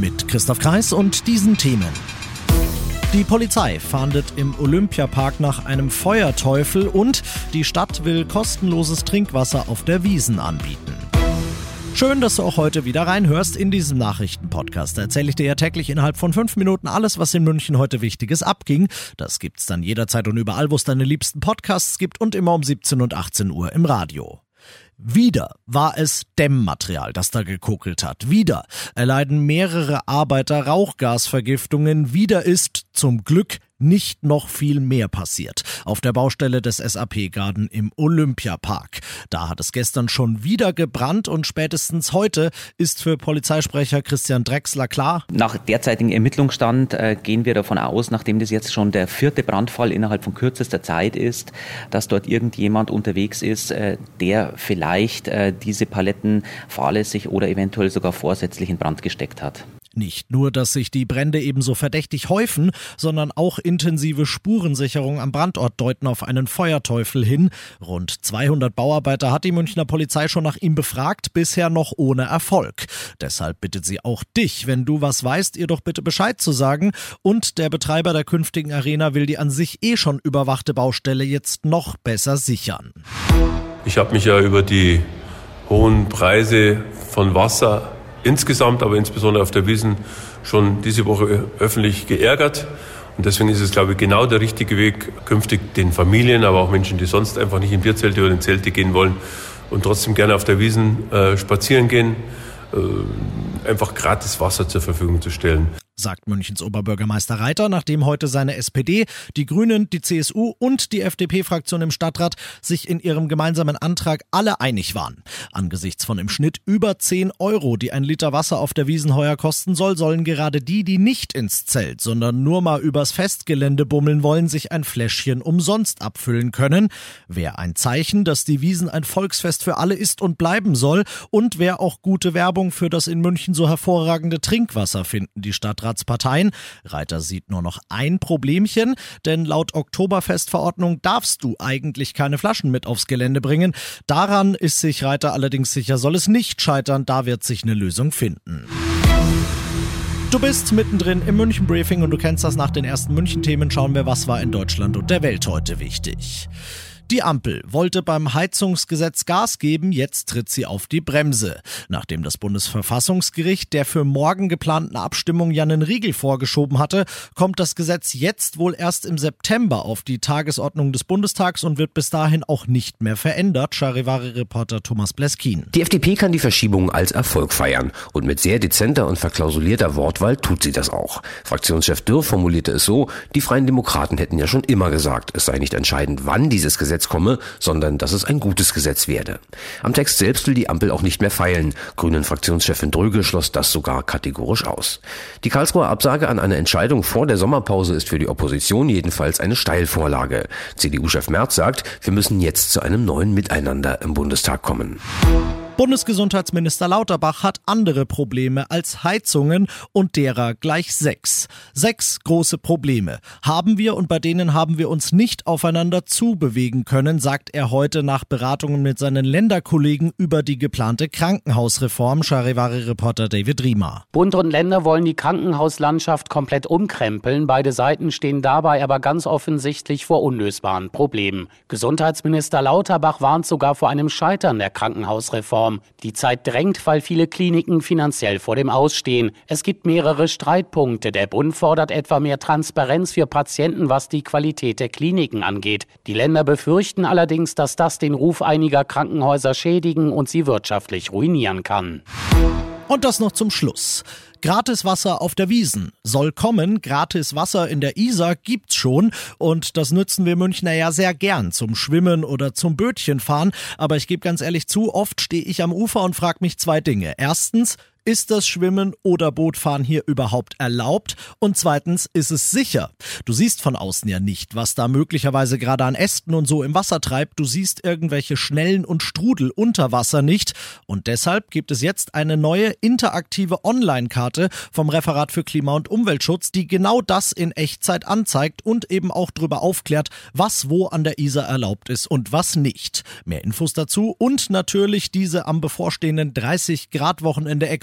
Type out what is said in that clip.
Mit Christoph Kreis und diesen Themen. Die Polizei fahndet im Olympiapark nach einem Feuerteufel und die Stadt will kostenloses Trinkwasser auf der Wiesen anbieten. Schön, dass du auch heute wieder reinhörst in diesem Nachrichtenpodcast. Da erzähle ich dir ja täglich innerhalb von fünf Minuten alles, was in München heute Wichtiges abging. Das gibt's dann jederzeit und überall, wo es deine liebsten Podcasts gibt und immer um 17 und 18 Uhr im Radio. Wieder war es Dämmmaterial, das da gekokelt hat. Wieder erleiden mehrere Arbeiter Rauchgasvergiftungen. Wieder ist zum Glück nicht noch viel mehr passiert. Auf der Baustelle des SAP Garden im Olympiapark. Da hat es gestern schon wieder gebrannt und spätestens heute ist für Polizeisprecher Christian Drexler klar. Nach derzeitigem Ermittlungsstand äh, gehen wir davon aus, nachdem das jetzt schon der vierte Brandfall innerhalb von kürzester Zeit ist, dass dort irgendjemand unterwegs ist, äh, der vielleicht äh, diese Paletten fahrlässig oder eventuell sogar vorsätzlich in Brand gesteckt hat. Nicht nur, dass sich die Brände ebenso verdächtig häufen, sondern auch intensive Spurensicherung am Brandort deuten auf einen Feuerteufel hin. Rund 200 Bauarbeiter hat die Münchner Polizei schon nach ihm befragt, bisher noch ohne Erfolg. Deshalb bittet sie auch dich, wenn du was weißt, ihr doch bitte Bescheid zu sagen. Und der Betreiber der künftigen Arena will die an sich eh schon überwachte Baustelle jetzt noch besser sichern. Ich habe mich ja über die hohen Preise von Wasser insgesamt, aber insbesondere auf der Wiesen schon diese Woche öffentlich geärgert. Und deswegen ist es, glaube ich, genau der richtige Weg, künftig den Familien, aber auch Menschen, die sonst einfach nicht in Bierzelte oder in Zelte gehen wollen und trotzdem gerne auf der Wiesen äh, spazieren gehen, äh, einfach gratis Wasser zur Verfügung zu stellen sagt Münchens Oberbürgermeister Reiter, nachdem heute seine SPD, die Grünen, die CSU und die FDP-Fraktion im Stadtrat sich in ihrem gemeinsamen Antrag alle einig waren. Angesichts von im Schnitt über 10 Euro, die ein Liter Wasser auf der Wiesen heuer kosten soll, sollen gerade die, die nicht ins Zelt, sondern nur mal übers Festgelände bummeln wollen, sich ein Fläschchen umsonst abfüllen können. Wäre ein Zeichen, dass die Wiesen ein Volksfest für alle ist und bleiben soll und wäre auch gute Werbung für das in München so hervorragende Trinkwasser, finden die Stadtrat Stadtratsparteien. Reiter sieht nur noch ein Problemchen, denn laut Oktoberfestverordnung darfst du eigentlich keine Flaschen mit aufs Gelände bringen. Daran ist sich Reiter allerdings sicher, soll es nicht scheitern, da wird sich eine Lösung finden. Du bist mittendrin im München Briefing und du kennst das nach den ersten München Themen. Schauen wir, was war in Deutschland und der Welt heute wichtig. Die Ampel wollte beim Heizungsgesetz Gas geben, jetzt tritt sie auf die Bremse. Nachdem das Bundesverfassungsgericht der für morgen geplanten Abstimmung ja einen Riegel vorgeschoben hatte, kommt das Gesetz jetzt wohl erst im September auf die Tagesordnung des Bundestags und wird bis dahin auch nicht mehr verändert, Charivari-Reporter Thomas Bleskin. Die FDP kann die Verschiebung als Erfolg feiern und mit sehr dezenter und verklausulierter Wortwahl tut sie das auch. Fraktionschef Dürr formulierte es so, die Freien Demokraten hätten ja schon immer gesagt, es sei nicht entscheidend, wann dieses Gesetz Gesetz komme, sondern dass es ein gutes Gesetz werde. Am Text selbst will die Ampel auch nicht mehr feilen. Grünen Fraktionschefin Dröge schloss das sogar kategorisch aus. Die Karlsruher Absage an eine Entscheidung vor der Sommerpause ist für die Opposition jedenfalls eine Steilvorlage. CDU-Chef Merz sagt, wir müssen jetzt zu einem neuen Miteinander im Bundestag kommen. Bundesgesundheitsminister Lauterbach hat andere Probleme als Heizungen und derer gleich sechs. Sechs große Probleme haben wir und bei denen haben wir uns nicht aufeinander zubewegen können, sagt er heute nach Beratungen mit seinen Länderkollegen über die geplante Krankenhausreform, Charivari-Reporter David Riemer. Bund und Länder wollen die Krankenhauslandschaft komplett umkrempeln. Beide Seiten stehen dabei aber ganz offensichtlich vor unlösbaren Problemen. Gesundheitsminister Lauterbach warnt sogar vor einem Scheitern der Krankenhausreform. Reform. Die Zeit drängt, weil viele Kliniken finanziell vor dem Ausstehen. Es gibt mehrere Streitpunkte. Der Bund fordert etwa mehr Transparenz für Patienten, was die Qualität der Kliniken angeht. Die Länder befürchten allerdings, dass das den Ruf einiger Krankenhäuser schädigen und sie wirtschaftlich ruinieren kann. Und das noch zum Schluss. Gratiswasser auf der Wiesen soll kommen. Gratiswasser in der Isar gibt's schon und das nützen wir Münchner ja sehr gern zum Schwimmen oder zum Bötchenfahren. Aber ich gebe ganz ehrlich zu, oft stehe ich am Ufer und frage mich zwei Dinge. Erstens, ist das Schwimmen oder Bootfahren hier überhaupt erlaubt? Und zweitens, ist es sicher? Du siehst von außen ja nicht, was da möglicherweise gerade an Ästen und so im Wasser treibt. Du siehst irgendwelche Schnellen und Strudel unter Wasser nicht. Und deshalb gibt es jetzt eine neue interaktive Online-Karte vom Referat für Klima- und Umweltschutz, die genau das in Echtzeit anzeigt und eben auch darüber aufklärt, was wo an der Isar erlaubt ist und was nicht. Mehr Infos dazu und natürlich diese am bevorstehenden 30 Grad Wochenende